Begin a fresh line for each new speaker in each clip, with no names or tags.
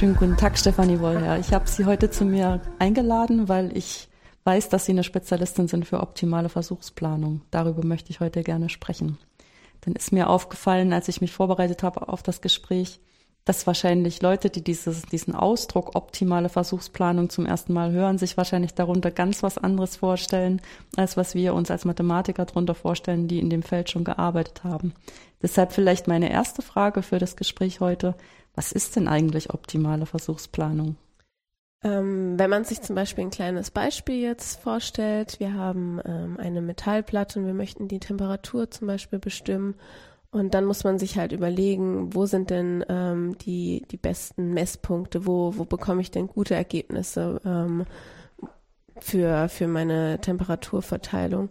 Schönen guten Tag, Stefanie Wollherr. Ich habe Sie heute zu mir eingeladen, weil ich weiß, dass Sie eine Spezialistin sind für optimale Versuchsplanung. Darüber möchte ich heute gerne sprechen. Dann ist mir aufgefallen, als ich mich vorbereitet habe auf das Gespräch, dass wahrscheinlich Leute, die dieses, diesen Ausdruck optimale Versuchsplanung zum ersten Mal hören, sich wahrscheinlich darunter ganz was anderes vorstellen, als was wir uns als Mathematiker darunter vorstellen, die in dem Feld schon gearbeitet haben. Deshalb vielleicht meine erste Frage für das Gespräch heute. Was ist denn eigentlich optimale Versuchsplanung?
Ähm, wenn man sich zum Beispiel ein kleines Beispiel jetzt vorstellt, wir haben ähm, eine Metallplatte und wir möchten die Temperatur zum Beispiel bestimmen und dann muss man sich halt überlegen, wo sind denn ähm, die, die besten Messpunkte, wo, wo bekomme ich denn gute Ergebnisse ähm, für, für meine Temperaturverteilung.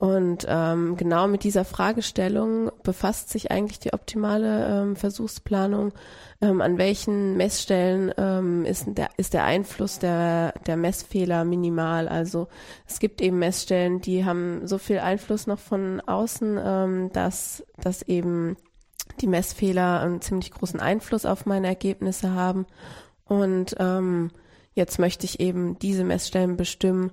Und ähm, genau mit dieser Fragestellung befasst sich eigentlich die optimale ähm, Versuchsplanung. Ähm, an welchen Messstellen ähm, ist, der, ist der Einfluss der, der Messfehler minimal? Also es gibt eben Messstellen, die haben so viel Einfluss noch von außen, ähm, dass, dass eben die Messfehler einen ziemlich großen Einfluss auf meine Ergebnisse haben. Und ähm, jetzt möchte ich eben diese Messstellen bestimmen,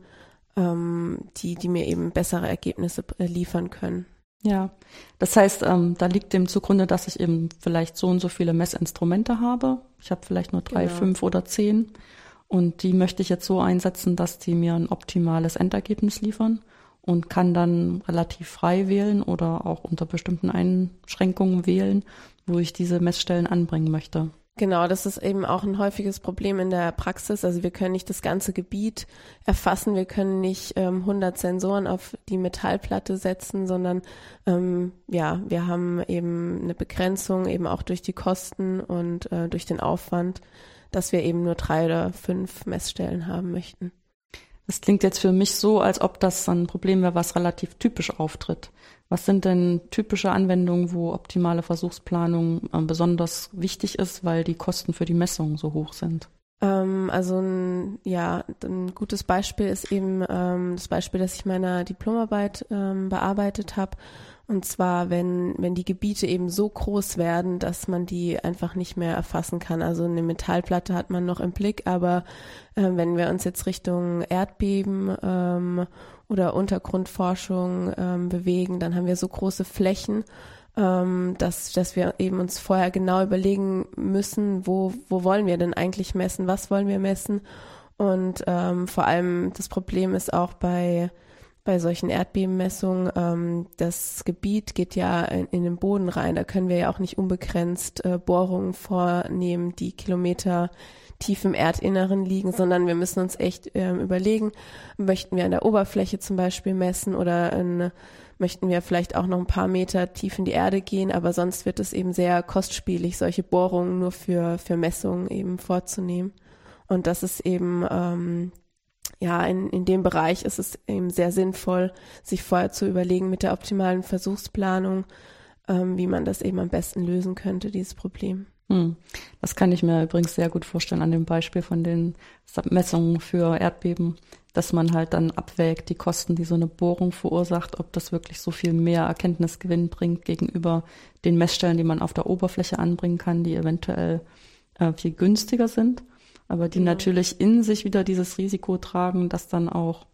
ähm, die, die mir eben bessere Ergebnisse äh, liefern können.
Ja, das heißt, ähm, da liegt dem zugrunde, dass ich eben vielleicht so und so viele Messinstrumente habe. Ich habe vielleicht nur drei, genau. fünf oder zehn. Und die möchte ich jetzt so einsetzen, dass die mir ein optimales Endergebnis liefern und kann dann relativ frei wählen oder auch unter bestimmten Einschränkungen wählen, wo ich diese Messstellen anbringen möchte.
Genau, das ist eben auch ein häufiges Problem in der Praxis. Also wir können nicht das ganze Gebiet erfassen, wir können nicht ähm, 100 Sensoren auf die Metallplatte setzen, sondern ähm, ja, wir haben eben eine Begrenzung, eben auch durch die Kosten und äh, durch den Aufwand, dass wir eben nur drei oder fünf Messstellen haben möchten.
Das klingt jetzt für mich so, als ob das ein Problem wäre, was relativ typisch auftritt. Was sind denn typische Anwendungen, wo optimale Versuchsplanung äh, besonders wichtig ist, weil die Kosten für die Messung so hoch sind?
Ähm, also ein, ja, ein gutes Beispiel ist eben ähm, das Beispiel, das ich meiner Diplomarbeit ähm, bearbeitet habe. Und zwar, wenn, wenn die Gebiete eben so groß werden, dass man die einfach nicht mehr erfassen kann. Also eine Metallplatte hat man noch im Blick, aber äh, wenn wir uns jetzt Richtung Erdbeben ähm, oder Untergrundforschung ähm, bewegen, dann haben wir so große Flächen, ähm, dass, dass wir eben uns vorher genau überlegen müssen, wo, wo wollen wir denn eigentlich messen, was wollen wir messen. Und ähm, vor allem das Problem ist auch bei bei solchen Erdbebenmessungen, ähm, das Gebiet geht ja in, in, den Boden rein. Da können wir ja auch nicht unbegrenzt äh, Bohrungen vornehmen, die Kilometer tief im Erdinneren liegen, sondern wir müssen uns echt ähm, überlegen, möchten wir an der Oberfläche zum Beispiel messen oder in, möchten wir vielleicht auch noch ein paar Meter tief in die Erde gehen, aber sonst wird es eben sehr kostspielig, solche Bohrungen nur für, für Messungen eben vorzunehmen. Und das ist eben ähm, ja, in, in dem Bereich ist es eben sehr sinnvoll, sich vorher zu überlegen mit der optimalen Versuchsplanung, ähm, wie man das eben am besten lösen könnte, dieses Problem.
Hm. Das kann ich mir übrigens sehr gut vorstellen an dem Beispiel von den Messungen für Erdbeben, dass man halt dann abwägt, die Kosten, die so eine Bohrung verursacht, ob das wirklich so viel mehr Erkenntnisgewinn bringt gegenüber den Messstellen, die man auf der Oberfläche anbringen kann, die eventuell äh, viel günstiger sind aber die genau. natürlich in sich wieder dieses Risiko tragen, dass dann auch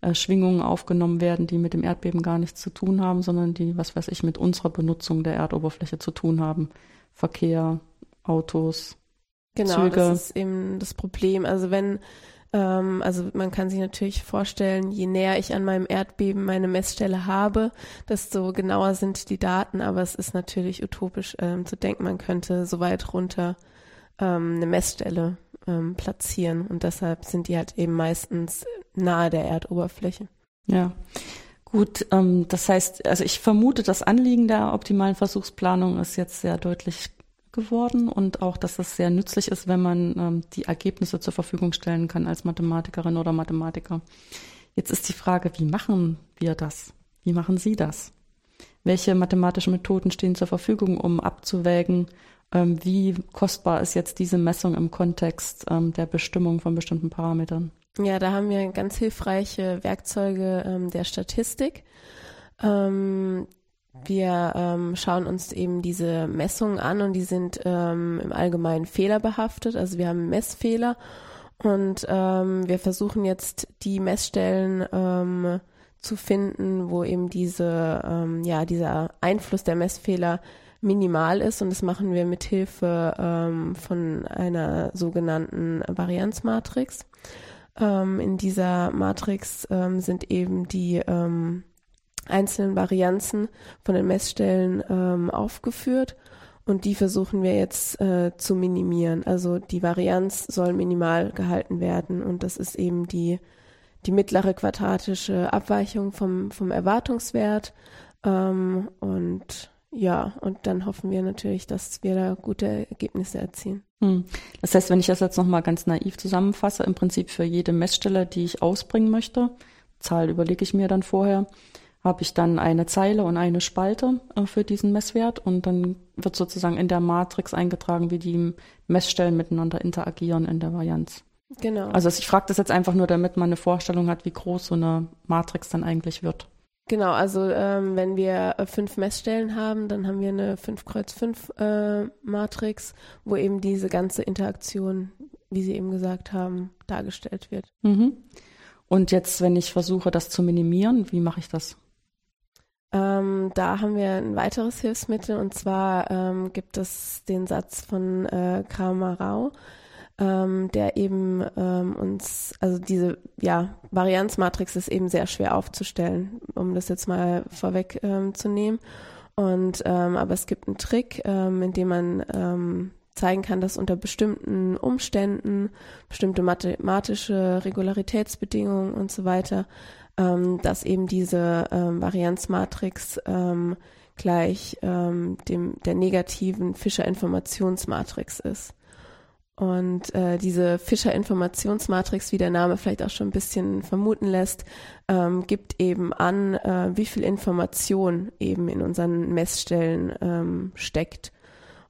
äh, Schwingungen aufgenommen werden, die mit dem Erdbeben gar nichts zu tun haben, sondern die, was weiß ich, mit unserer Benutzung der Erdoberfläche zu tun haben. Verkehr, Autos,
genau,
Züge.
Genau, das ist eben das Problem. Also wenn ähm, also man kann sich natürlich vorstellen, je näher ich an meinem Erdbeben meine Messstelle habe, desto genauer sind die Daten. Aber es ist natürlich utopisch ähm, zu denken, man könnte so weit runter ähm, eine Messstelle ähm, platzieren. Und deshalb sind die halt eben meistens nahe der Erdoberfläche.
Ja. Gut, ähm, das heißt, also ich vermute, das Anliegen der optimalen Versuchsplanung ist jetzt sehr deutlich geworden und auch, dass es sehr nützlich ist, wenn man ähm, die Ergebnisse zur Verfügung stellen kann als Mathematikerin oder Mathematiker. Jetzt ist die Frage, wie machen wir das? Wie machen Sie das? Welche mathematischen Methoden stehen zur Verfügung, um abzuwägen, wie kostbar ist jetzt diese Messung im Kontext ähm, der Bestimmung von bestimmten Parametern?
Ja, da haben wir ganz hilfreiche Werkzeuge ähm, der Statistik. Ähm, wir ähm, schauen uns eben diese Messungen an und die sind ähm, im Allgemeinen fehlerbehaftet. Also wir haben Messfehler und ähm, wir versuchen jetzt die Messstellen ähm, zu finden, wo eben diese, ähm, ja, dieser Einfluss der Messfehler minimal ist und das machen wir mit Hilfe ähm, von einer sogenannten Varianzmatrix. Ähm, in dieser Matrix ähm, sind eben die ähm, einzelnen Varianzen von den Messstellen ähm, aufgeführt und die versuchen wir jetzt äh, zu minimieren. Also die Varianz soll minimal gehalten werden und das ist eben die, die mittlere quadratische Abweichung vom, vom Erwartungswert. Ähm, und ja, und dann hoffen wir natürlich, dass wir da gute Ergebnisse erzielen.
Hm. Das heißt, wenn ich das jetzt nochmal ganz naiv zusammenfasse, im Prinzip für jede Messstelle, die ich ausbringen möchte, Zahl überlege ich mir dann vorher, habe ich dann eine Zeile und eine Spalte äh, für diesen Messwert und dann wird sozusagen in der Matrix eingetragen, wie die Messstellen miteinander interagieren in der Varianz.
Genau.
Also ich frage das jetzt einfach nur, damit man eine Vorstellung hat, wie groß so eine Matrix dann eigentlich wird.
Genau, also ähm, wenn wir äh, fünf Messstellen haben, dann haben wir eine 5 Kreuz 5 äh, Matrix, wo eben diese ganze Interaktion, wie Sie eben gesagt haben, dargestellt wird.
Mhm. Und jetzt, wenn ich versuche, das zu minimieren, wie mache ich das?
Ähm, da haben wir ein weiteres Hilfsmittel und zwar ähm, gibt es den Satz von äh, Kramer Rau, ähm, der eben ähm, uns, also diese ja, Varianzmatrix ist eben sehr schwer aufzustellen, um das jetzt mal vorweg ähm, zu nehmen. Und ähm, aber es gibt einen Trick, ähm, in dem man ähm, zeigen kann, dass unter bestimmten Umständen, bestimmte mathematische Regularitätsbedingungen und so weiter ähm, dass eben diese ähm, Varianzmatrix ähm, gleich ähm, dem der negativen Fischer-Informationsmatrix ist. Und äh, diese Fischer-Informationsmatrix, wie der Name vielleicht auch schon ein bisschen vermuten lässt, ähm, gibt eben an, äh, wie viel Information eben in unseren Messstellen ähm, steckt.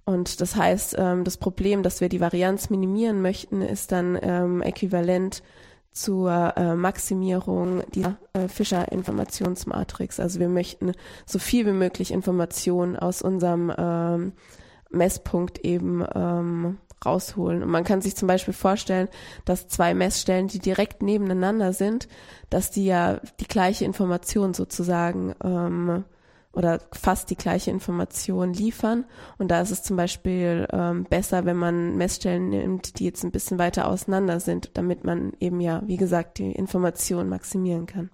Und das heißt, ähm, das Problem, dass wir die Varianz minimieren möchten, ist dann ähm, äquivalent zur äh, Maximierung dieser äh, Fischer-Informationsmatrix. Also wir möchten so viel wie möglich Informationen aus unserem ähm, Messpunkt eben ähm, rausholen. Und man kann sich zum Beispiel vorstellen, dass zwei Messstellen, die direkt nebeneinander sind, dass die ja die gleiche Information sozusagen ähm, oder fast die gleiche Information liefern. Und da ist es zum Beispiel ähm, besser, wenn man Messstellen nimmt, die jetzt ein bisschen weiter auseinander sind, damit man eben ja, wie gesagt, die Information maximieren kann.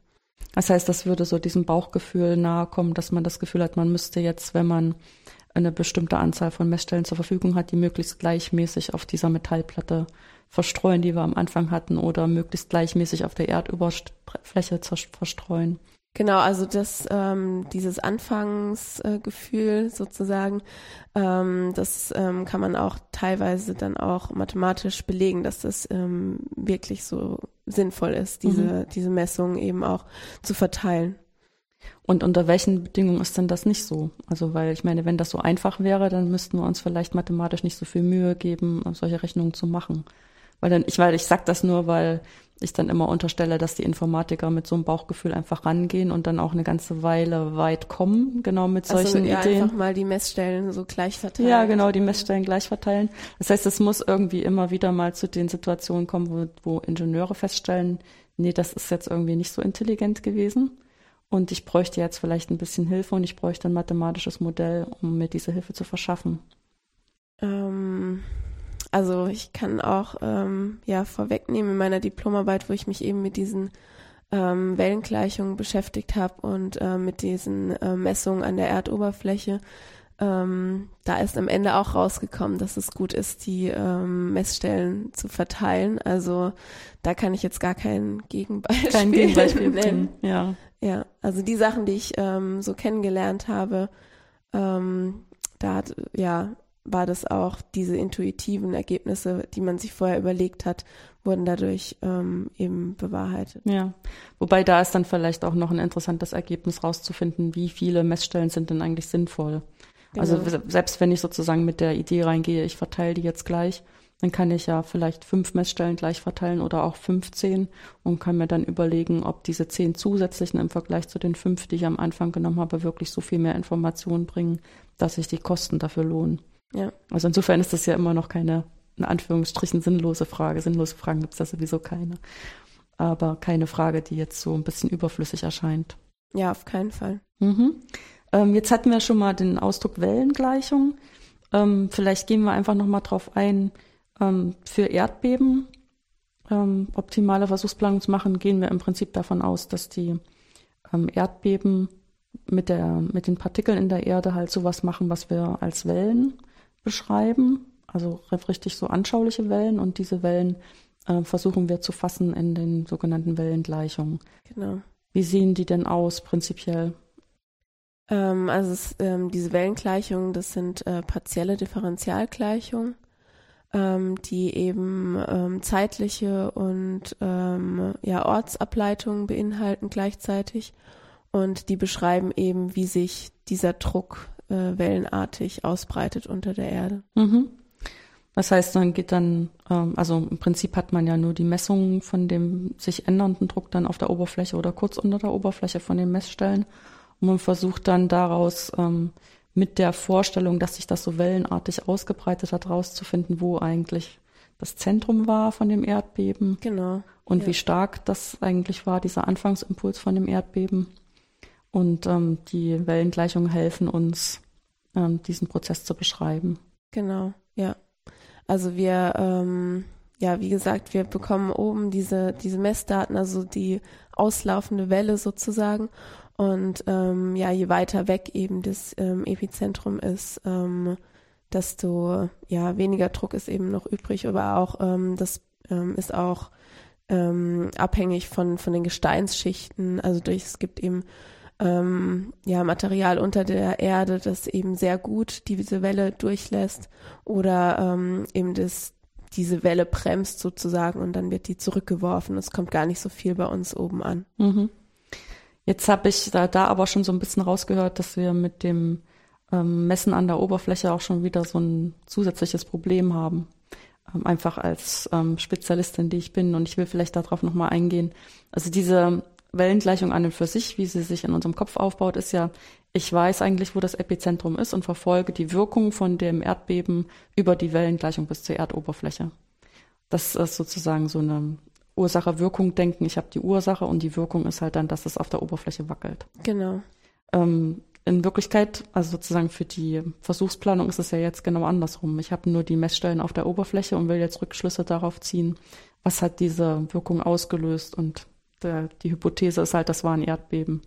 Das heißt, das würde so diesem Bauchgefühl nahe kommen, dass man das Gefühl hat, man müsste jetzt, wenn man eine bestimmte Anzahl von Messstellen zur Verfügung hat, die möglichst gleichmäßig auf dieser Metallplatte verstreuen, die wir am Anfang hatten, oder möglichst gleichmäßig auf der Erdüberfläche verstreuen.
Genau, also das, ähm, dieses Anfangsgefühl äh, sozusagen, ähm, das ähm, kann man auch teilweise dann auch mathematisch belegen, dass das ähm, wirklich so sinnvoll ist, diese, mhm. diese Messungen eben auch zu verteilen.
Und unter welchen Bedingungen ist denn das nicht so? Also, weil ich meine, wenn das so einfach wäre, dann müssten wir uns vielleicht mathematisch nicht so viel Mühe geben, solche Rechnungen zu machen. Weil dann, ich, weil ich sag das nur, weil ich dann immer unterstelle, dass die Informatiker mit so einem Bauchgefühl einfach rangehen und dann auch eine ganze Weile weit kommen, genau mit solchen also, ja, Ideen.
einfach mal die Messstellen so gleich verteilen.
Ja, genau, die Messstellen gleich verteilen. Das heißt, es muss irgendwie immer wieder mal zu den Situationen kommen, wo, wo Ingenieure feststellen, nee, das ist jetzt irgendwie nicht so intelligent gewesen. Und ich bräuchte jetzt vielleicht ein bisschen Hilfe und ich bräuchte ein mathematisches Modell, um mir diese Hilfe zu verschaffen.
Ähm, also ich kann auch ähm, ja vorwegnehmen in meiner Diplomarbeit, wo ich mich eben mit diesen ähm, Wellengleichungen beschäftigt habe und äh, mit diesen äh, Messungen an der Erdoberfläche. Ähm, da ist am Ende auch rausgekommen, dass es gut ist, die ähm, Messstellen zu verteilen. Also da kann ich jetzt gar kein Gegenbeispiel,
kein Gegenbeispiel nennen. Ja.
Ja, also die Sachen, die ich ähm, so kennengelernt habe, ähm, da hat ja war das auch diese intuitiven Ergebnisse, die man sich vorher überlegt hat, wurden dadurch ähm, eben bewahrheitet.
Ja, wobei da ist dann vielleicht auch noch ein interessantes Ergebnis rauszufinden, wie viele Messstellen sind denn eigentlich sinnvoll. Also genau. Also selbst wenn ich sozusagen mit der Idee reingehe, ich verteile die jetzt gleich, dann kann ich ja vielleicht fünf Messstellen gleich verteilen oder auch 15 und kann mir dann überlegen, ob diese zehn zusätzlichen im Vergleich zu den fünf, die ich am Anfang genommen habe, wirklich so viel mehr Informationen bringen, dass sich die Kosten dafür lohnen. Ja. Also insofern ist das ja immer noch keine, in Anführungsstrichen, sinnlose Frage. Sinnlose Fragen gibt es da sowieso keine. Aber keine Frage, die jetzt so ein bisschen überflüssig erscheint.
Ja, auf keinen Fall.
Mhm. Ähm, jetzt hatten wir schon mal den Ausdruck Wellengleichung. Ähm, vielleicht gehen wir einfach nochmal drauf ein. Ähm, für Erdbeben ähm, optimale Versuchsplanung zu machen, gehen wir im Prinzip davon aus, dass die ähm, Erdbeben mit, der, mit den Partikeln in der Erde halt sowas machen, was wir als Wellen beschreiben. Also richtig so anschauliche Wellen und diese Wellen äh, versuchen wir zu fassen in den sogenannten Wellengleichungen. Genau. Wie sehen die denn aus prinzipiell?
Ähm, also es, ähm, diese Wellengleichungen, das sind äh, partielle Differentialgleichungen, ähm, die eben ähm, zeitliche und ähm, ja, Ortsableitungen beinhalten gleichzeitig und die beschreiben eben, wie sich dieser Druck äh, wellenartig ausbreitet unter der Erde.
Mhm. Das heißt, man geht dann, ähm, also im Prinzip hat man ja nur die Messungen von dem sich ändernden Druck dann auf der Oberfläche oder kurz unter der Oberfläche von den Messstellen. Und man versucht dann daraus ähm, mit der Vorstellung, dass sich das so wellenartig ausgebreitet hat, rauszufinden, wo eigentlich das Zentrum war von dem Erdbeben.
Genau.
Und ja. wie stark das eigentlich war, dieser Anfangsimpuls von dem Erdbeben. Und ähm, die Wellengleichungen helfen uns, ähm, diesen Prozess zu beschreiben.
Genau, ja. Also wir, ähm, ja, wie gesagt, wir bekommen oben diese, diese Messdaten, also die auslaufende Welle sozusagen. Und ähm, ja, je weiter weg eben das ähm, Epizentrum ist, ähm, desto ja, weniger Druck ist eben noch übrig. Aber auch ähm, das ähm, ist auch ähm, abhängig von, von den Gesteinsschichten. Also durch, es gibt eben ähm, ja, Material unter der Erde, das eben sehr gut diese Welle durchlässt oder ähm, eben das, diese Welle bremst sozusagen und dann wird die zurückgeworfen. Es kommt gar nicht so viel bei uns oben an.
Mhm. Jetzt habe ich da, da aber schon so ein bisschen rausgehört, dass wir mit dem ähm, Messen an der Oberfläche auch schon wieder so ein zusätzliches Problem haben. Ähm, einfach als ähm, Spezialistin, die ich bin. Und ich will vielleicht darauf nochmal eingehen. Also diese Wellengleichung an und für sich, wie sie sich in unserem Kopf aufbaut, ist ja, ich weiß eigentlich, wo das Epizentrum ist und verfolge die Wirkung von dem Erdbeben über die Wellengleichung bis zur Erdoberfläche. Das ist sozusagen so eine Ursache-Wirkung-Denken. Ich habe die Ursache und die Wirkung ist halt dann, dass es auf der Oberfläche wackelt.
Genau.
Ähm, in Wirklichkeit, also sozusagen für die Versuchsplanung ist es ja jetzt genau andersrum. Ich habe nur die Messstellen auf der Oberfläche und will jetzt Rückschlüsse darauf ziehen, was hat diese Wirkung ausgelöst und der, die Hypothese ist halt, das war ein Erdbeben.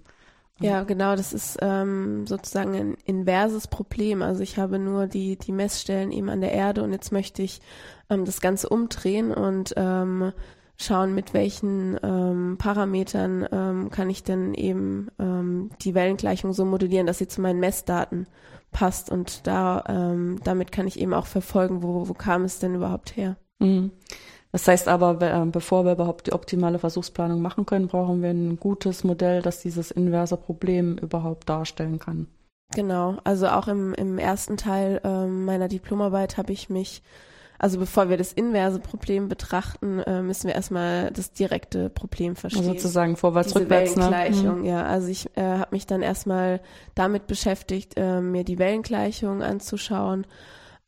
Ja, genau, das ist ähm, sozusagen ein inverses Problem. Also ich habe nur die, die Messstellen eben an der Erde und jetzt möchte ich ähm, das Ganze umdrehen und ähm, schauen, mit welchen ähm, Parametern ähm, kann ich denn eben ähm, die Wellengleichung so modellieren, dass sie zu meinen Messdaten passt und da ähm, damit kann ich eben auch verfolgen, wo, wo kam es denn überhaupt her.
Mhm. Das heißt aber, äh, bevor wir überhaupt die optimale Versuchsplanung machen können, brauchen wir ein gutes Modell, das dieses inverse Problem überhaupt darstellen kann.
Genau, also auch im, im ersten Teil äh, meiner Diplomarbeit habe ich mich, also bevor wir das inverse Problem betrachten, äh, müssen wir erstmal das direkte Problem verstehen. Also
sozusagen vorwärts, Diese rückwärts.
Ne? Wellengleichung, ne? ja. Also ich äh, habe mich dann erstmal damit beschäftigt, äh, mir die Wellengleichung anzuschauen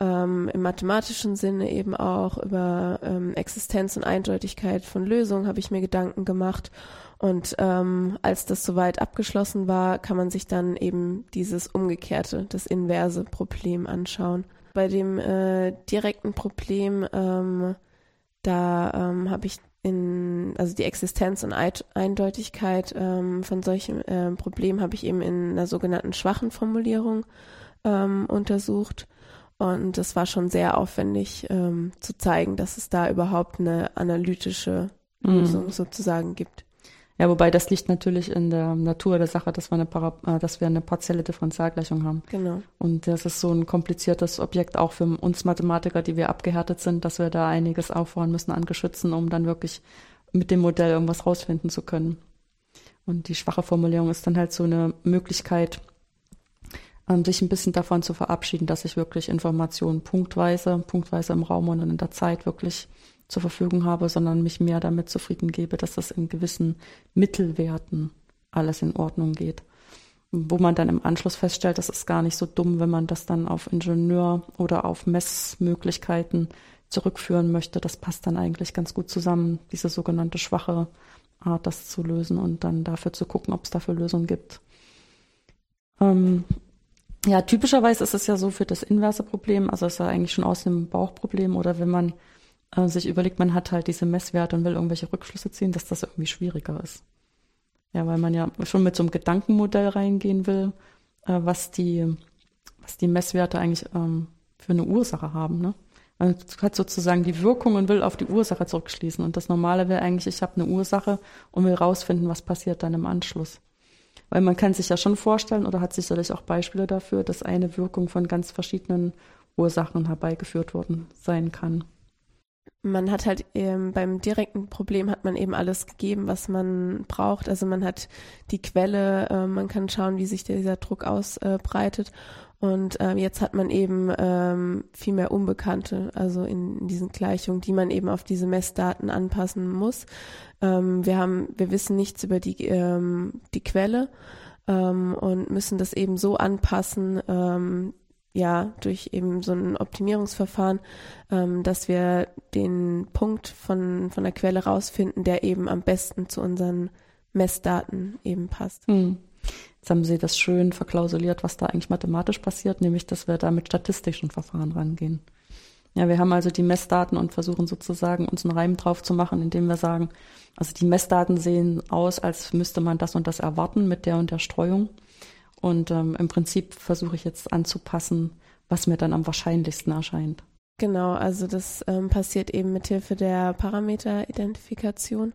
ähm, im mathematischen Sinne eben auch über ähm, Existenz und Eindeutigkeit von Lösungen habe ich mir Gedanken gemacht. Und ähm, als das soweit abgeschlossen war, kann man sich dann eben dieses umgekehrte, das inverse Problem anschauen. Bei dem äh, direkten Problem, ähm, da ähm, habe ich in, also die Existenz und Eindeutigkeit ähm, von solchen äh, Problemen habe ich eben in einer sogenannten schwachen Formulierung ähm, untersucht. Und es war schon sehr aufwendig ähm, zu zeigen, dass es da überhaupt eine analytische mhm. Lösung mhm. sozusagen gibt.
Ja, wobei das liegt natürlich in der Natur der Sache, dass wir eine, Para äh, dass wir eine partielle Differentialgleichung haben.
Genau.
Und das ist so ein kompliziertes Objekt auch für uns Mathematiker, die wir abgehärtet sind, dass wir da einiges aufbauen müssen an Geschützen, um dann wirklich mit dem Modell irgendwas rausfinden zu können. Und die schwache Formulierung ist dann halt so eine Möglichkeit, ähm, sich ein bisschen davon zu verabschieden, dass ich wirklich Informationen punktweise, punktweise im Raum und in der Zeit wirklich zur Verfügung habe, sondern mich mehr damit zufrieden gebe, dass das in gewissen Mittelwerten alles in Ordnung geht. Wo man dann im Anschluss feststellt, das ist gar nicht so dumm, wenn man das dann auf Ingenieur oder auf Messmöglichkeiten zurückführen möchte. Das passt dann eigentlich ganz gut zusammen, diese sogenannte schwache Art, das zu lösen und dann dafür zu gucken, ob es dafür Lösungen gibt. Ähm, ja, typischerweise ist es ja so für das inverse Problem, also ist ja eigentlich schon aus dem Bauchproblem oder wenn man äh, sich überlegt, man hat halt diese Messwerte und will irgendwelche Rückschlüsse ziehen, dass das irgendwie schwieriger ist. Ja, weil man ja schon mit so einem Gedankenmodell reingehen will, äh, was die, was die Messwerte eigentlich ähm, für eine Ursache haben. Ne? Man hat sozusagen die Wirkung und will auf die Ursache zurückschließen. Und das Normale wäre eigentlich, ich habe eine Ursache und will rausfinden, was passiert dann im Anschluss. Weil man kann sich ja schon vorstellen oder hat sicherlich auch Beispiele dafür, dass eine Wirkung von ganz verschiedenen Ursachen herbeigeführt worden sein kann
man hat halt ähm, beim direkten Problem hat man eben alles gegeben, was man braucht. Also man hat die Quelle, äh, man kann schauen, wie sich dieser Druck ausbreitet. Äh, und ähm, jetzt hat man eben ähm, viel mehr Unbekannte, also in, in diesen Gleichungen, die man eben auf diese Messdaten anpassen muss. Ähm, wir haben, wir wissen nichts über die ähm, die Quelle ähm, und müssen das eben so anpassen, ähm, ja, durch eben so ein Optimierungsverfahren, ähm, dass wir den Punkt von, von der Quelle rausfinden, der eben am besten zu unseren Messdaten eben passt. Hm.
Jetzt haben Sie das schön verklausuliert, was da eigentlich mathematisch passiert, nämlich, dass wir da mit statistischen Verfahren rangehen. Ja, wir haben also die Messdaten und versuchen sozusagen uns einen Reim drauf zu machen, indem wir sagen, also die Messdaten sehen aus, als müsste man das und das erwarten mit der und der Streuung. Und ähm, im Prinzip versuche ich jetzt anzupassen, was mir dann am wahrscheinlichsten erscheint.
Genau, also das ähm, passiert eben mit Hilfe der Parameteridentifikation.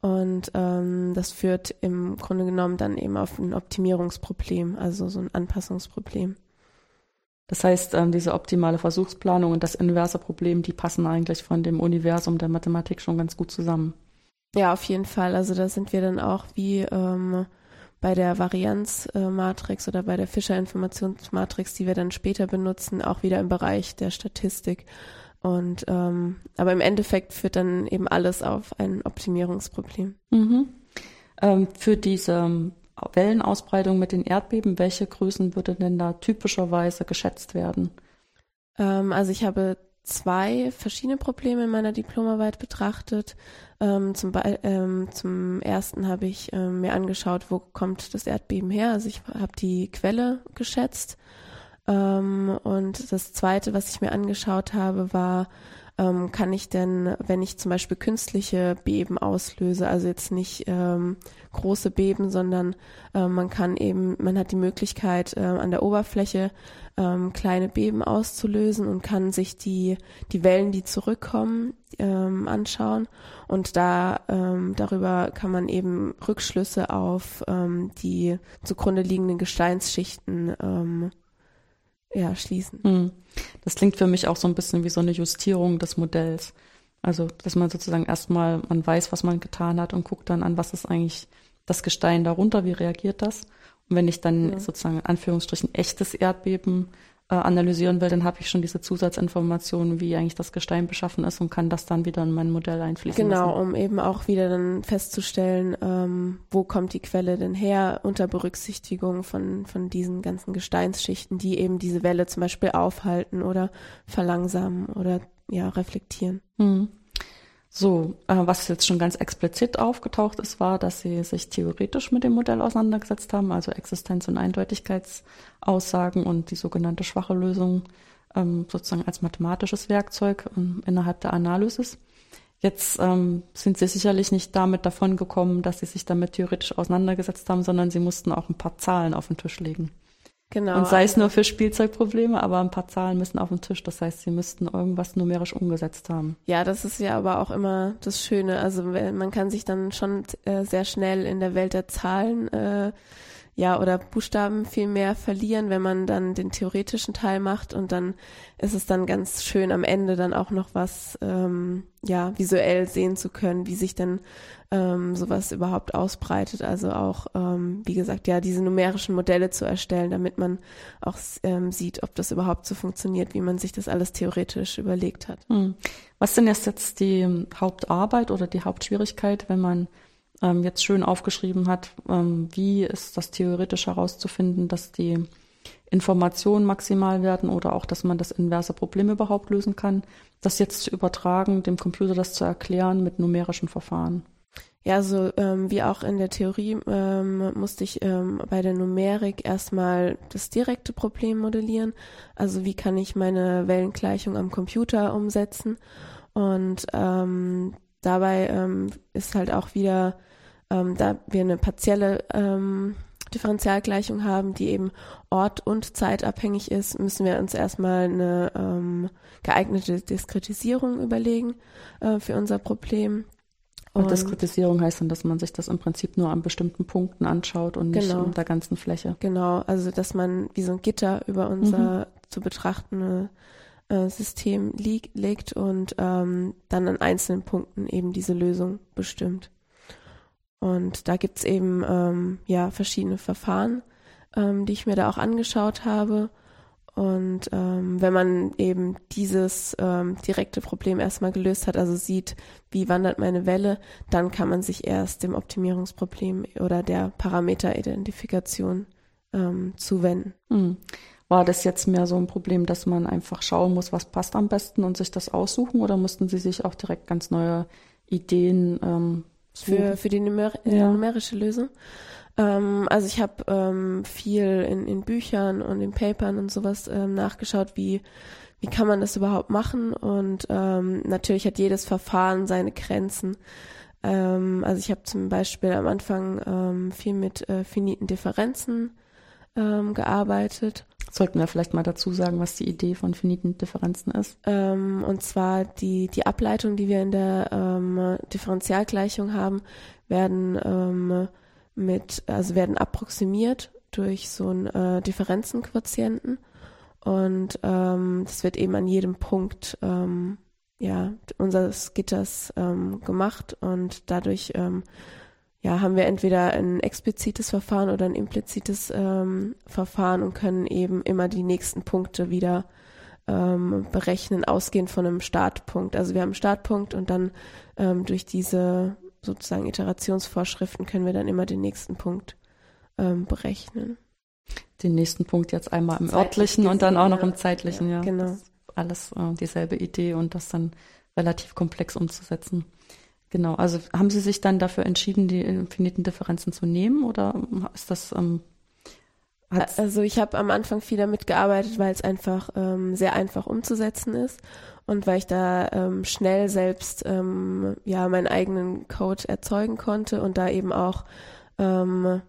Und ähm, das führt im Grunde genommen dann eben auf ein Optimierungsproblem, also so ein Anpassungsproblem.
Das heißt, ähm, diese optimale Versuchsplanung und das inverse Problem, die passen eigentlich von dem Universum der Mathematik schon ganz gut zusammen.
Ja, auf jeden Fall. Also da sind wir dann auch wie ähm, bei der Varianzmatrix oder bei der Fischer-Informationsmatrix, die wir dann später benutzen, auch wieder im Bereich der Statistik. Und ähm, aber im Endeffekt führt dann eben alles auf ein Optimierungsproblem.
Mhm. Ähm, für diese Wellenausbreitung mit den Erdbeben, welche Größen würde denn da typischerweise geschätzt werden?
Ähm, also ich habe zwei verschiedene Probleme in meiner Diplomarbeit betrachtet. Ähm, zum, ähm, zum ersten habe ich ähm, mir angeschaut, wo kommt das Erdbeben her. Also ich habe die Quelle geschätzt. Ähm, und das zweite, was ich mir angeschaut habe, war, ähm, kann ich denn, wenn ich zum Beispiel künstliche Beben auslöse, also jetzt nicht ähm, große Beben, sondern äh, man kann eben, man hat die Möglichkeit, äh, an der Oberfläche ähm, kleine Beben auszulösen und kann sich die, die Wellen, die zurückkommen, ähm, anschauen. Und da ähm, darüber kann man eben Rückschlüsse auf ähm, die zugrunde liegenden Gesteinsschichten ähm, ja, schließen. Hm.
Das klingt für mich auch so ein bisschen wie so eine Justierung des Modells. Also, dass man sozusagen erstmal, man weiß, was man getan hat und guckt dann an, was ist eigentlich das Gestein darunter, wie reagiert das? Und wenn ich dann ja. sozusagen in Anführungsstrichen echtes Erdbeben analysieren will, dann habe ich schon diese Zusatzinformationen, wie eigentlich das Gestein beschaffen ist und kann das dann wieder in mein Modell einfließen
genau,
lassen.
Um eben auch wieder dann festzustellen, ähm, wo kommt die Quelle denn her, unter Berücksichtigung von, von diesen ganzen Gesteinsschichten, die eben diese Welle zum Beispiel aufhalten oder verlangsamen oder ja, reflektieren.
Mhm. So, äh, was jetzt schon ganz explizit aufgetaucht ist, war, dass sie sich theoretisch mit dem Modell auseinandergesetzt haben, also Existenz- und Eindeutigkeitsaussagen und die sogenannte schwache Lösung ähm, sozusagen als mathematisches Werkzeug ähm, innerhalb der Analysis. Jetzt ähm, sind sie sicherlich nicht damit davon gekommen, dass sie sich damit theoretisch auseinandergesetzt haben, sondern sie mussten auch ein paar Zahlen auf den Tisch legen. Genau. Und sei es nur für Spielzeugprobleme, aber ein paar Zahlen müssen auf den Tisch. Das heißt, sie müssten irgendwas numerisch umgesetzt haben.
Ja, das ist ja aber auch immer das Schöne. Also man kann sich dann schon äh, sehr schnell in der Welt der Zahlen äh, ja, oder Buchstaben viel mehr verlieren, wenn man dann den theoretischen Teil macht und dann ist es dann ganz schön am Ende dann auch noch was, ähm, ja, visuell sehen zu können, wie sich denn ähm, sowas überhaupt ausbreitet. Also auch, ähm, wie gesagt, ja, diese numerischen Modelle zu erstellen, damit man auch ähm, sieht, ob das überhaupt so funktioniert, wie man sich das alles theoretisch überlegt hat. Hm.
Was denn jetzt jetzt die Hauptarbeit oder die Hauptschwierigkeit, wenn man ähm, jetzt schön aufgeschrieben hat, ähm, wie ist das theoretisch herauszufinden, dass die Informationen maximal werden oder auch, dass man das inverse Problem überhaupt lösen kann, das jetzt zu übertragen, dem Computer das zu erklären mit numerischen Verfahren.
Ja, so ähm, wie auch in der Theorie ähm, musste ich ähm, bei der Numerik erstmal das direkte Problem modellieren. Also wie kann ich meine Wellengleichung am Computer umsetzen? Und ähm, dabei ähm, ist halt auch wieder ähm, da wir eine partielle ähm, Differentialgleichung haben, die eben ort- und zeitabhängig ist, müssen wir uns erstmal eine ähm, geeignete Diskretisierung überlegen äh, für unser Problem.
Und, Diskretisierung heißt dann, dass man sich das im Prinzip nur an bestimmten Punkten anschaut und nicht genau. der ganzen Fläche.
Genau, also dass man wie so ein Gitter über unser mhm. zu betrachtende äh, System lieg, legt und ähm, dann an einzelnen Punkten eben diese Lösung bestimmt. Und da gibt's eben ähm, ja verschiedene Verfahren, ähm, die ich mir da auch angeschaut habe. Und ähm, wenn man eben dieses ähm, direkte Problem erstmal gelöst hat, also sieht, wie wandert meine Welle, dann kann man sich erst dem Optimierungsproblem oder der Parameteridentifikation ähm, zuwenden. Hm.
War das jetzt mehr so ein Problem, dass man einfach schauen muss, was passt am besten und sich das aussuchen oder mussten Sie sich auch direkt ganz neue Ideen ähm,
für, für die Numer ja. numerische Lösung. Ähm, also ich habe ähm, viel in, in Büchern und in Papern und sowas ähm, nachgeschaut, wie, wie kann man das überhaupt machen. Und ähm, natürlich hat jedes Verfahren seine Grenzen. Ähm, also ich habe zum Beispiel am Anfang ähm, viel mit äh, finiten Differenzen ähm, gearbeitet
Sollten wir vielleicht mal dazu sagen, was die Idee von finiten Differenzen ist?
Ähm, und zwar die, die Ableitung, die wir in der ähm, Differentialgleichung haben, werden ähm, mit, also werden approximiert durch so einen äh, Differenzenquotienten. Und ähm, das wird eben an jedem Punkt ähm, ja, unseres Gitters ähm, gemacht und dadurch ähm, ja, haben wir entweder ein explizites Verfahren oder ein implizites ähm, Verfahren und können eben immer die nächsten Punkte wieder ähm, berechnen, ausgehend von einem Startpunkt. Also wir haben einen Startpunkt und dann ähm, durch diese sozusagen Iterationsvorschriften können wir dann immer den nächsten Punkt ähm, berechnen.
Den nächsten Punkt jetzt einmal im Zeitlich örtlichen und dann auch noch im zeitlichen, ja. ja.
Genau.
Alles äh, dieselbe Idee und das dann relativ komplex umzusetzen. Genau, also haben Sie sich dann dafür entschieden, die infiniten Differenzen zu nehmen oder ist das ähm,
also ich habe am Anfang viel damit gearbeitet, weil es einfach ähm, sehr einfach umzusetzen ist und weil ich da ähm, schnell selbst ähm, ja meinen eigenen Code erzeugen konnte und da eben auch ähm,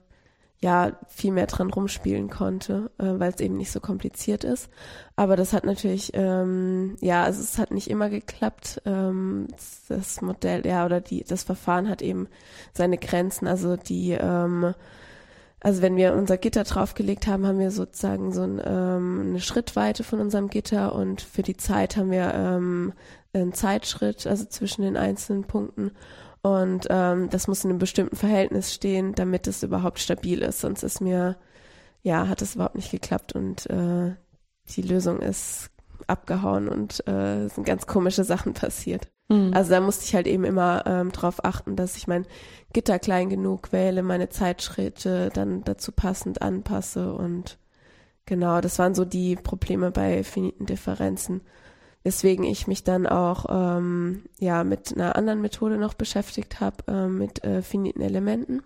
ja viel mehr dran rumspielen konnte, äh, weil es eben nicht so kompliziert ist. Aber das hat natürlich, ähm, ja, also es hat nicht immer geklappt. Ähm, das Modell, ja, oder die, das Verfahren hat eben seine Grenzen. Also die, ähm, also wenn wir unser Gitter draufgelegt haben, haben wir sozusagen so ein, ähm, eine Schrittweite von unserem Gitter und für die Zeit haben wir ähm, einen Zeitschritt, also zwischen den einzelnen Punkten. Und ähm, das muss in einem bestimmten Verhältnis stehen, damit es überhaupt stabil ist. Sonst ist mir, ja, hat es überhaupt nicht geklappt und äh, die Lösung ist abgehauen und äh, sind ganz komische Sachen passiert. Mhm. Also da musste ich halt eben immer ähm, drauf achten, dass ich mein Gitter klein genug wähle, meine Zeitschritte dann dazu passend anpasse und genau, das waren so die Probleme bei finiten Differenzen weswegen ich mich dann auch ähm, ja mit einer anderen Methode noch beschäftigt habe, äh, mit äh, finiten Elementen.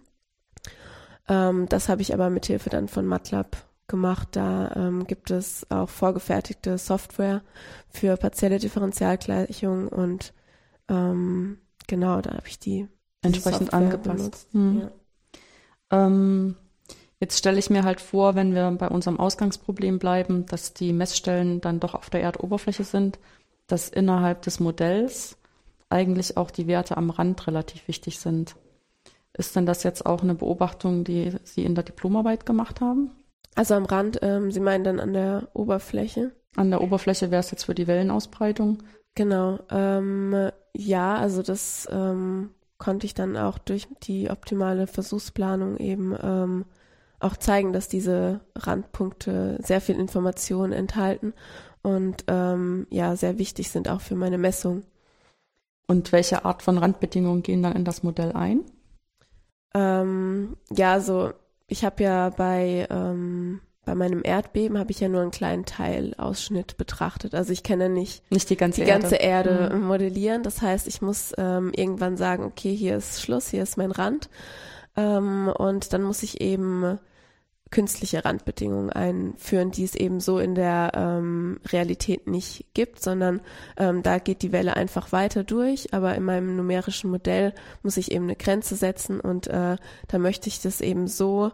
Ähm, das habe ich aber mit Hilfe dann von MATLAB gemacht. Da ähm, gibt es auch vorgefertigte Software für partielle Differentialgleichungen und ähm, genau, da habe ich die
entsprechend angepasst. Hm. Ja. Ähm, Jetzt stelle ich mir halt vor, wenn wir bei unserem Ausgangsproblem bleiben, dass die Messstellen dann doch auf der Erdoberfläche sind, dass innerhalb des Modells eigentlich auch die Werte am Rand relativ wichtig sind. Ist denn das jetzt auch eine Beobachtung, die Sie in der Diplomarbeit gemacht haben?
Also am Rand, ähm, Sie meinen dann an der Oberfläche?
An der Oberfläche wäre es jetzt für die Wellenausbreitung.
Genau. Ähm, ja, also das ähm, konnte ich dann auch durch die optimale Versuchsplanung eben ähm, auch zeigen, dass diese Randpunkte sehr viel Information enthalten und ähm, ja sehr wichtig sind auch für meine Messung.
Und welche Art von Randbedingungen gehen dann in das Modell ein?
Ähm, ja, also ich habe ja bei ähm, bei meinem Erdbeben habe ich ja nur einen kleinen Teilausschnitt betrachtet. Also ich kann ja nicht,
nicht die ganze
die
Erde,
ganze Erde mhm. modellieren. Das heißt, ich muss ähm, irgendwann sagen, okay, hier ist Schluss, hier ist mein Rand. Ähm, und dann muss ich eben künstliche Randbedingungen einführen, die es eben so in der ähm, Realität nicht gibt, sondern ähm, da geht die Welle einfach weiter durch, aber in meinem numerischen Modell muss ich eben eine Grenze setzen und äh, da möchte ich das eben so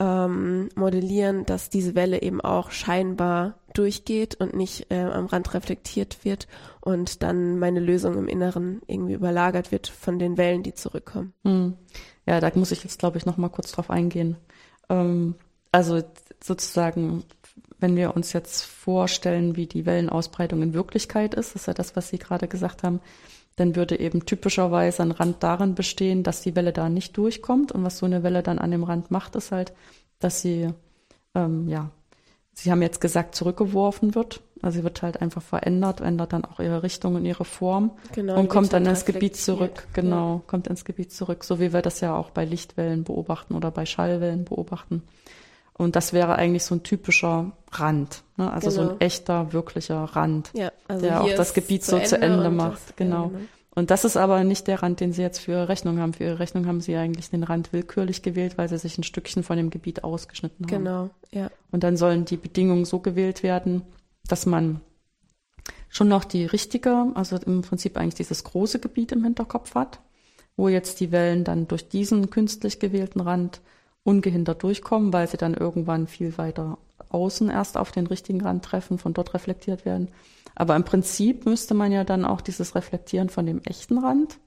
ähm, modellieren, dass diese Welle eben auch scheinbar durchgeht und nicht äh, am Rand reflektiert wird und dann meine Lösung im Inneren irgendwie überlagert wird von den Wellen, die zurückkommen.
Hm. Ja, da muss ich jetzt, glaube ich, noch mal kurz drauf eingehen. Ähm, also sozusagen, wenn wir uns jetzt vorstellen, wie die Wellenausbreitung in Wirklichkeit ist, ist ja das, was Sie gerade gesagt haben, dann würde eben typischerweise ein Rand darin bestehen, dass die Welle da nicht durchkommt. Und was so eine Welle dann an dem Rand macht, ist halt, dass sie, ähm, ja, Sie haben jetzt gesagt, zurückgeworfen wird. Also sie wird halt einfach verändert, ändert dann auch ihre Richtung und ihre Form genau, und kommt dann ins Gebiet zurück. Genau, ja. kommt ins Gebiet zurück, so wie wir das ja auch bei Lichtwellen beobachten oder bei Schallwellen beobachten. Und das wäre eigentlich so ein typischer Rand, ne? also genau. so ein genau. echter, wirklicher Rand, ja, also der auch das Gebiet so zu Ende macht. Genau. Ende. Und das ist aber nicht der Rand, den Sie jetzt für Ihre Rechnung haben. Für Ihre Rechnung haben Sie eigentlich den Rand willkürlich gewählt, weil Sie sich ein Stückchen von dem Gebiet ausgeschnitten haben.
Genau, ja.
Und dann sollen die Bedingungen so gewählt werden, dass man schon noch die richtige, also im Prinzip eigentlich dieses große Gebiet im Hinterkopf hat, wo jetzt die Wellen dann durch diesen künstlich gewählten Rand ungehindert durchkommen, weil sie dann irgendwann viel weiter außen erst auf den richtigen Rand treffen, von dort reflektiert werden. Aber im Prinzip müsste man ja dann auch dieses Reflektieren von dem echten Rand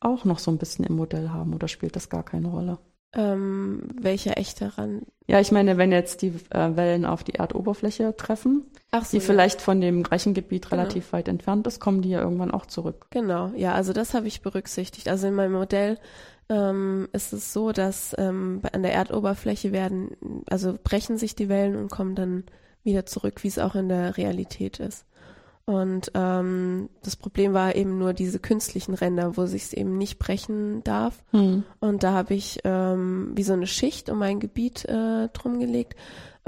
auch noch so ein bisschen im Modell haben oder spielt das gar keine Rolle?
Ähm, welcher echte Rand?
Ja, ich meine, wenn jetzt die äh, Wellen auf die Erdoberfläche treffen, so, die ja. vielleicht von dem Rechengebiet genau. relativ weit entfernt ist, kommen die ja irgendwann auch zurück.
Genau, ja, also das habe ich berücksichtigt. Also in meinem Modell ähm, ist es so, dass ähm, an der Erdoberfläche werden, also brechen sich die Wellen und kommen dann wieder zurück, wie es auch in der Realität ist. Und ähm, das Problem war eben nur diese künstlichen Ränder, wo sich es eben nicht brechen darf. Hm. Und da habe ich ähm, wie so eine Schicht um mein Gebiet äh, drum gelegt.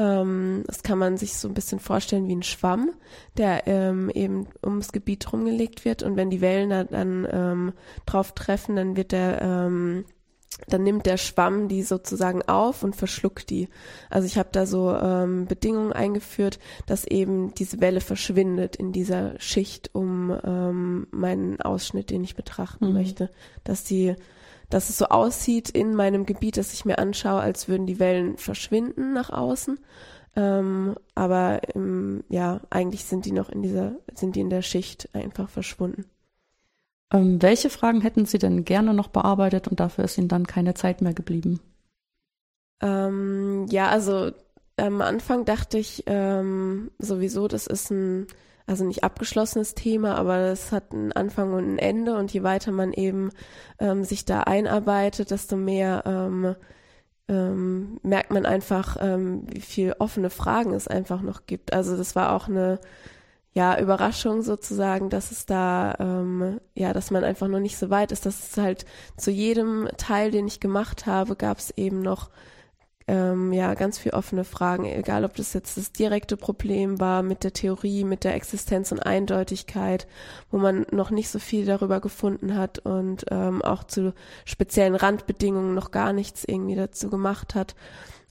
Ähm, das kann man sich so ein bisschen vorstellen wie ein Schwamm, der ähm, eben ums Gebiet rumgelegt wird. Und wenn die Wellen da dann ähm, drauf treffen, dann wird der ähm, dann nimmt der Schwamm die sozusagen auf und verschluckt die. Also ich habe da so ähm, Bedingungen eingeführt, dass eben diese Welle verschwindet in dieser Schicht um ähm, meinen Ausschnitt, den ich betrachten mhm. möchte, dass die dass es so aussieht in meinem Gebiet, dass ich mir anschaue, als würden die Wellen verschwinden nach außen. Ähm, aber ähm, ja, eigentlich sind die noch in dieser, sind die in der Schicht einfach verschwunden.
Ähm, welche Fragen hätten Sie denn gerne noch bearbeitet und dafür ist Ihnen dann keine Zeit mehr geblieben?
Ähm, ja, also am Anfang dachte ich ähm, sowieso, das ist ein also nicht abgeschlossenes Thema, aber es hat einen Anfang und ein Ende und je weiter man eben ähm, sich da einarbeitet, desto mehr ähm, ähm, merkt man einfach, ähm, wie viel offene Fragen es einfach noch gibt. Also das war auch eine ja, Überraschung sozusagen, dass es da, ähm, ja, dass man einfach noch nicht so weit ist, dass es halt zu jedem Teil, den ich gemacht habe, gab es eben noch ähm, ja ganz viel offene Fragen, egal ob das jetzt das direkte Problem war mit der Theorie, mit der Existenz und Eindeutigkeit, wo man noch nicht so viel darüber gefunden hat und ähm, auch zu speziellen Randbedingungen noch gar nichts irgendwie dazu gemacht hat.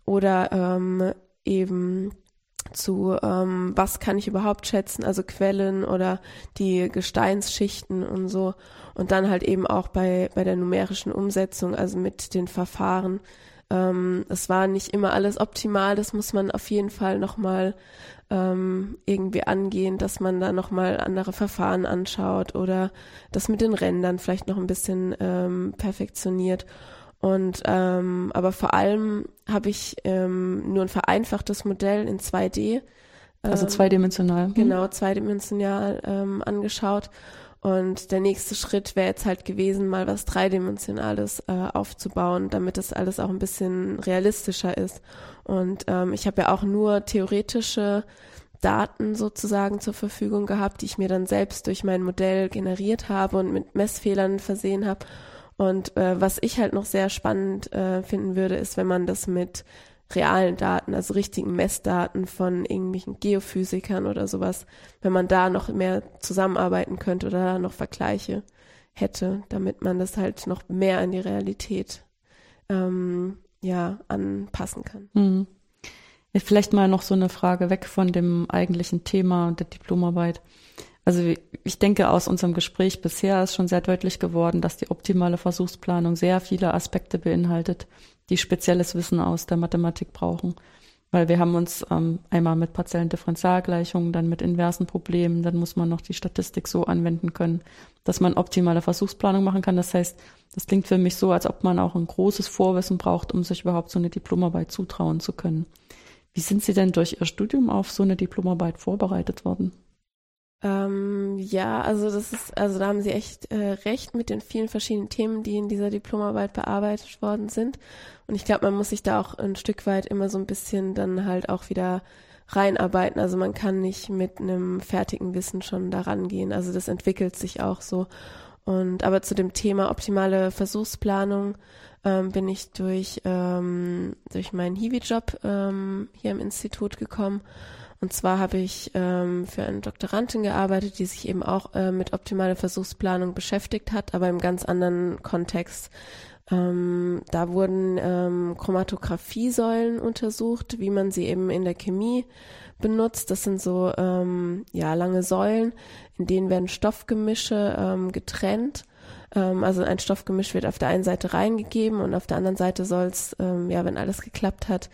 Oder ähm, eben zu ähm, was kann ich überhaupt schätzen, also Quellen oder die Gesteinsschichten und so. Und dann halt eben auch bei bei der numerischen Umsetzung, also mit den Verfahren, ähm, es war nicht immer alles optimal, das muss man auf jeden Fall nochmal ähm, irgendwie angehen, dass man da nochmal andere Verfahren anschaut oder das mit den Rändern vielleicht noch ein bisschen ähm, perfektioniert. Und ähm, aber vor allem habe ich ähm, nur ein vereinfachtes Modell in 2D.
Also ähm, zweidimensional.
Hm. Genau, zweidimensional ähm, angeschaut. Und der nächste Schritt wäre jetzt halt gewesen, mal was Dreidimensionales äh, aufzubauen, damit das alles auch ein bisschen realistischer ist. Und ähm, ich habe ja auch nur theoretische Daten sozusagen zur Verfügung gehabt, die ich mir dann selbst durch mein Modell generiert habe und mit Messfehlern versehen habe. Und äh, was ich halt noch sehr spannend äh, finden würde, ist, wenn man das mit realen Daten, also richtigen Messdaten von irgendwelchen Geophysikern oder sowas, wenn man da noch mehr zusammenarbeiten könnte oder da noch Vergleiche hätte, damit man das halt noch mehr an die Realität ähm, ja anpassen kann.
Mhm. Vielleicht mal noch so eine Frage weg von dem eigentlichen Thema der Diplomarbeit. Also ich denke, aus unserem Gespräch bisher ist schon sehr deutlich geworden, dass die optimale Versuchsplanung sehr viele Aspekte beinhaltet, die spezielles Wissen aus der Mathematik brauchen. Weil wir haben uns ähm, einmal mit partiellen Differentialgleichungen, dann mit inversen Problemen, dann muss man noch die Statistik so anwenden können, dass man optimale Versuchsplanung machen kann. Das heißt, das klingt für mich so, als ob man auch ein großes Vorwissen braucht, um sich überhaupt so eine Diplomarbeit zutrauen zu können. Wie sind Sie denn durch Ihr Studium auf so eine Diplomarbeit vorbereitet worden?
Ähm, ja, also das ist, also da haben Sie echt äh, recht mit den vielen verschiedenen Themen, die in dieser Diplomarbeit bearbeitet worden sind. Und ich glaube, man muss sich da auch ein Stück weit immer so ein bisschen dann halt auch wieder reinarbeiten. Also man kann nicht mit einem fertigen Wissen schon daran gehen. Also das entwickelt sich auch so. Und aber zu dem Thema optimale Versuchsplanung ähm, bin ich durch ähm, durch meinen Hiwi-Job ähm, hier im Institut gekommen und zwar habe ich ähm, für eine Doktorandin gearbeitet, die sich eben auch äh, mit optimaler Versuchsplanung beschäftigt hat, aber im ganz anderen Kontext. Ähm, da wurden ähm, Chromatographie-Säulen untersucht, wie man sie eben in der Chemie benutzt. Das sind so ähm, ja lange Säulen, in denen werden Stoffgemische ähm, getrennt. Ähm, also ein Stoffgemisch wird auf der einen Seite reingegeben und auf der anderen Seite soll es, ähm, ja, wenn alles geklappt hat,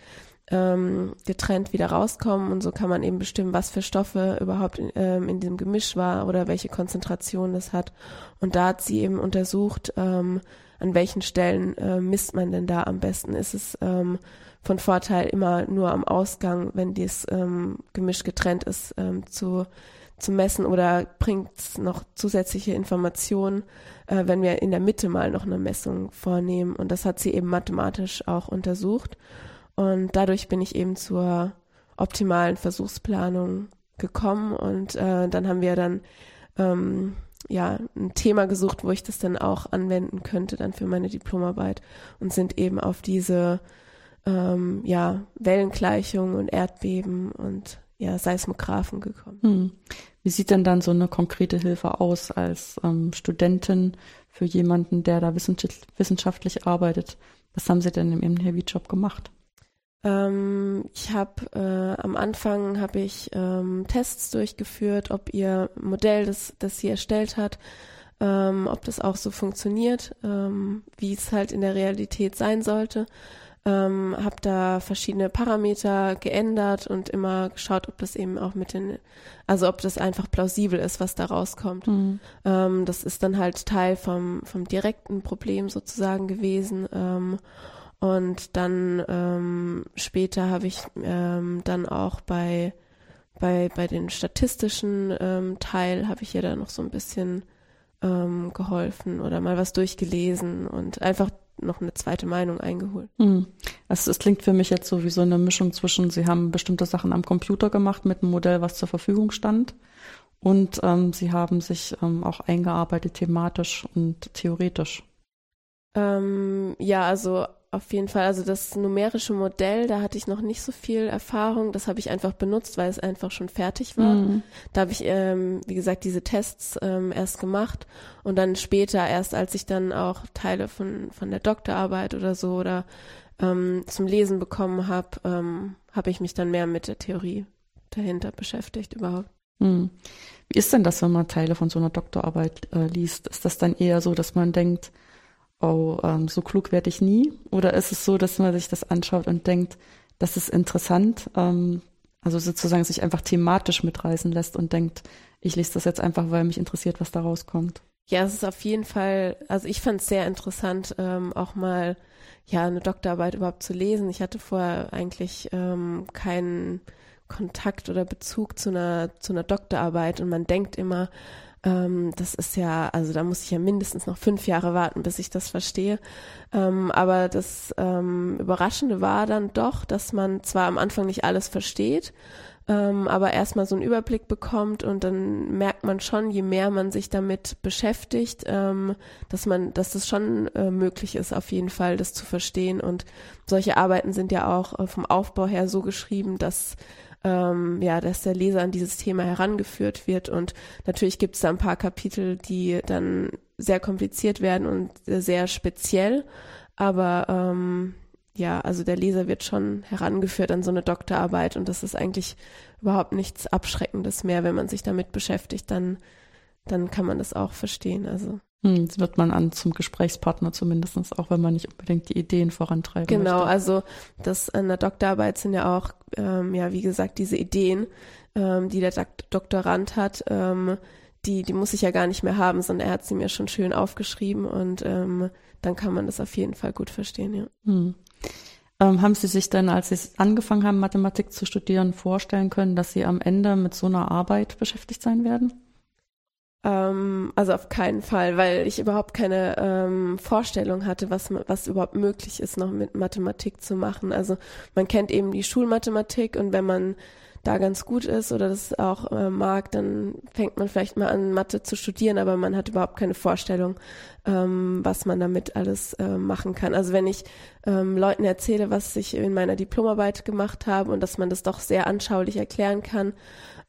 ähm, getrennt wieder rauskommen und so kann man eben bestimmen, was für Stoffe überhaupt in, ähm, in diesem Gemisch war oder welche Konzentration das hat. Und da hat sie eben untersucht, ähm, an welchen Stellen äh, misst man denn da am besten. Ist es ähm, von Vorteil immer nur am Ausgang, wenn dieses ähm, Gemisch getrennt ist, ähm, zu, zu messen oder bringt es noch zusätzliche Informationen, äh, wenn wir in der Mitte mal noch eine Messung vornehmen. Und das hat sie eben mathematisch auch untersucht. Und dadurch bin ich eben zur optimalen Versuchsplanung gekommen und äh, dann haben wir dann ähm, ja ein Thema gesucht, wo ich das dann auch anwenden könnte dann für meine Diplomarbeit und sind eben auf diese ähm, ja Wellengleichung und Erdbeben und ja Seismographen gekommen. Hm.
Wie sieht denn dann so eine konkrete Hilfe aus als ähm, Studentin für jemanden, der da wissenschaftlich arbeitet? Was haben Sie denn im Heavy-Job gemacht?
Ähm, ich habe äh, am Anfang habe ich ähm, Tests durchgeführt, ob ihr Modell, das, das sie erstellt hat, ähm, ob das auch so funktioniert, ähm, wie es halt in der Realität sein sollte. Ähm, habe da verschiedene Parameter geändert und immer geschaut, ob das eben auch mit den, also ob das einfach plausibel ist, was da rauskommt. Mhm. Ähm, das ist dann halt Teil vom, vom direkten Problem sozusagen gewesen. Ähm, und dann ähm, später habe ich ähm, dann auch bei, bei, bei den statistischen ähm, Teil habe ich ihr da noch so ein bisschen ähm, geholfen oder mal was durchgelesen und einfach noch eine zweite Meinung eingeholt.
Hm. Also es klingt für mich jetzt so wie so eine Mischung zwischen, Sie haben bestimmte Sachen am Computer gemacht mit einem Modell, was zur Verfügung stand. Und ähm, Sie haben sich ähm, auch eingearbeitet thematisch und theoretisch.
Ähm, ja, also auf jeden Fall. Also das numerische Modell, da hatte ich noch nicht so viel Erfahrung. Das habe ich einfach benutzt, weil es einfach schon fertig war. Mhm. Da habe ich, ähm, wie gesagt, diese Tests ähm, erst gemacht und dann später, erst als ich dann auch Teile von, von der Doktorarbeit oder so oder ähm, zum Lesen bekommen habe, ähm, habe ich mich dann mehr mit der Theorie dahinter beschäftigt überhaupt.
Mhm. Wie ist denn das, wenn man Teile von so einer Doktorarbeit äh, liest? Ist das dann eher so, dass man denkt, oh, ähm, so klug werde ich nie? Oder ist es so, dass man sich das anschaut und denkt, das ist interessant, ähm, also sozusagen sich einfach thematisch mitreißen lässt und denkt, ich lese das jetzt einfach, weil mich interessiert, was da rauskommt?
Ja, es ist auf jeden Fall, also ich fand es sehr interessant, ähm, auch mal ja eine Doktorarbeit überhaupt zu lesen. Ich hatte vorher eigentlich ähm, keinen Kontakt oder Bezug zu einer zu einer Doktorarbeit und man denkt immer, ähm, das ist ja, also da muss ich ja mindestens noch fünf Jahre warten, bis ich das verstehe. Ähm, aber das ähm, Überraschende war dann doch, dass man zwar am Anfang nicht alles versteht, ähm, aber erstmal so einen Überblick bekommt und dann merkt man schon, je mehr man sich damit beschäftigt, ähm, dass man, dass es schon äh, möglich ist, auf jeden Fall das zu verstehen. Und solche Arbeiten sind ja auch äh, vom Aufbau her so geschrieben, dass ähm, ja, dass der Leser an dieses Thema herangeführt wird. Und natürlich gibt es da ein paar Kapitel, die dann sehr kompliziert werden und sehr speziell. Aber ähm, ja, also der Leser wird schon herangeführt an so eine Doktorarbeit und das ist eigentlich überhaupt nichts Abschreckendes mehr, wenn man sich damit beschäftigt, dann, dann kann man das auch verstehen. Also.
Hm, das wird man an zum Gesprächspartner zumindest, auch wenn man nicht unbedingt die Ideen vorantreiben
Genau,
möchte.
also das an der Doktorarbeit sind ja auch, ähm, ja, wie gesagt, diese Ideen, ähm, die der Dok Doktorand hat, ähm, die, die muss ich ja gar nicht mehr haben, sondern er hat sie mir schon schön aufgeschrieben und ähm, dann kann man das auf jeden Fall gut verstehen, ja.
Hm. Ähm, haben Sie sich dann, als Sie angefangen haben, Mathematik zu studieren, vorstellen können, dass Sie am Ende mit so einer Arbeit beschäftigt sein werden?
Ähm, also auf keinen Fall, weil ich überhaupt keine ähm, Vorstellung hatte, was, was überhaupt möglich ist, noch mit Mathematik zu machen. Also man kennt eben die Schulmathematik und wenn man da ganz gut ist oder das auch äh, mag, dann fängt man vielleicht mal an, Mathe zu studieren, aber man hat überhaupt keine Vorstellung, ähm, was man damit alles äh, machen kann. Also wenn ich ähm, Leuten erzähle, was ich in meiner Diplomarbeit gemacht habe und dass man das doch sehr anschaulich erklären kann,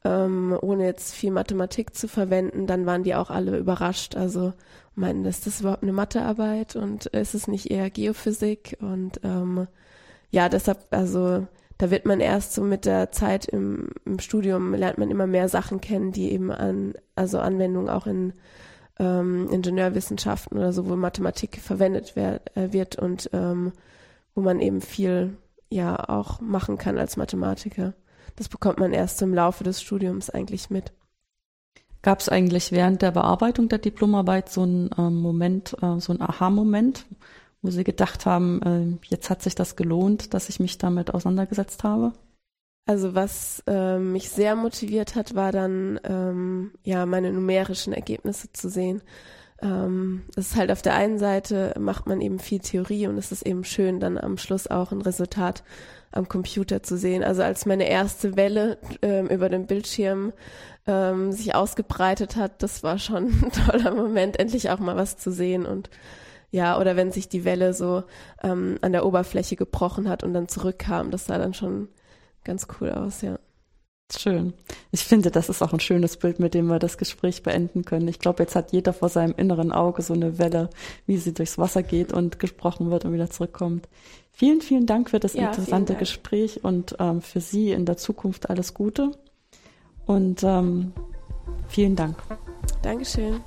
ähm, ohne jetzt viel Mathematik zu verwenden, dann waren die auch alle überrascht. Also meinen, ist das überhaupt eine Mathearbeit und ist es nicht eher Geophysik? Und ähm, ja, deshalb, also da wird man erst so mit der Zeit im, im Studium lernt man immer mehr Sachen kennen, die eben an, also Anwendungen auch in ähm, Ingenieurwissenschaften oder so, wo Mathematik verwendet wer, äh, wird und ähm, wo man eben viel ja auch machen kann als Mathematiker. Das bekommt man erst im Laufe des Studiums eigentlich mit.
Gab es eigentlich während der Bearbeitung der Diplomarbeit so einen äh, Moment, äh, so einen Aha-Moment, wo Sie gedacht haben, äh, jetzt hat sich das gelohnt, dass ich mich damit auseinandergesetzt habe?
Also was äh, mich sehr motiviert hat, war dann ähm, ja meine numerischen Ergebnisse zu sehen. Ähm, es ist halt auf der einen Seite macht man eben viel Theorie und es ist eben schön, dann am Schluss auch ein Resultat am Computer zu sehen. Also als meine erste Welle ähm, über den Bildschirm ähm, sich ausgebreitet hat, das war schon ein toller Moment, endlich auch mal was zu sehen und ja, oder wenn sich die Welle so ähm, an der Oberfläche gebrochen hat und dann zurückkam, das sah dann schon ganz cool aus, ja.
Schön. Ich finde, das ist auch ein schönes Bild, mit dem wir das Gespräch beenden können. Ich glaube, jetzt hat jeder vor seinem inneren Auge so eine Welle, wie sie durchs Wasser geht und gesprochen wird und wieder zurückkommt. Vielen, vielen Dank für das ja, interessante Gespräch und ähm, für Sie in der Zukunft alles Gute. Und ähm, vielen Dank.
Dankeschön.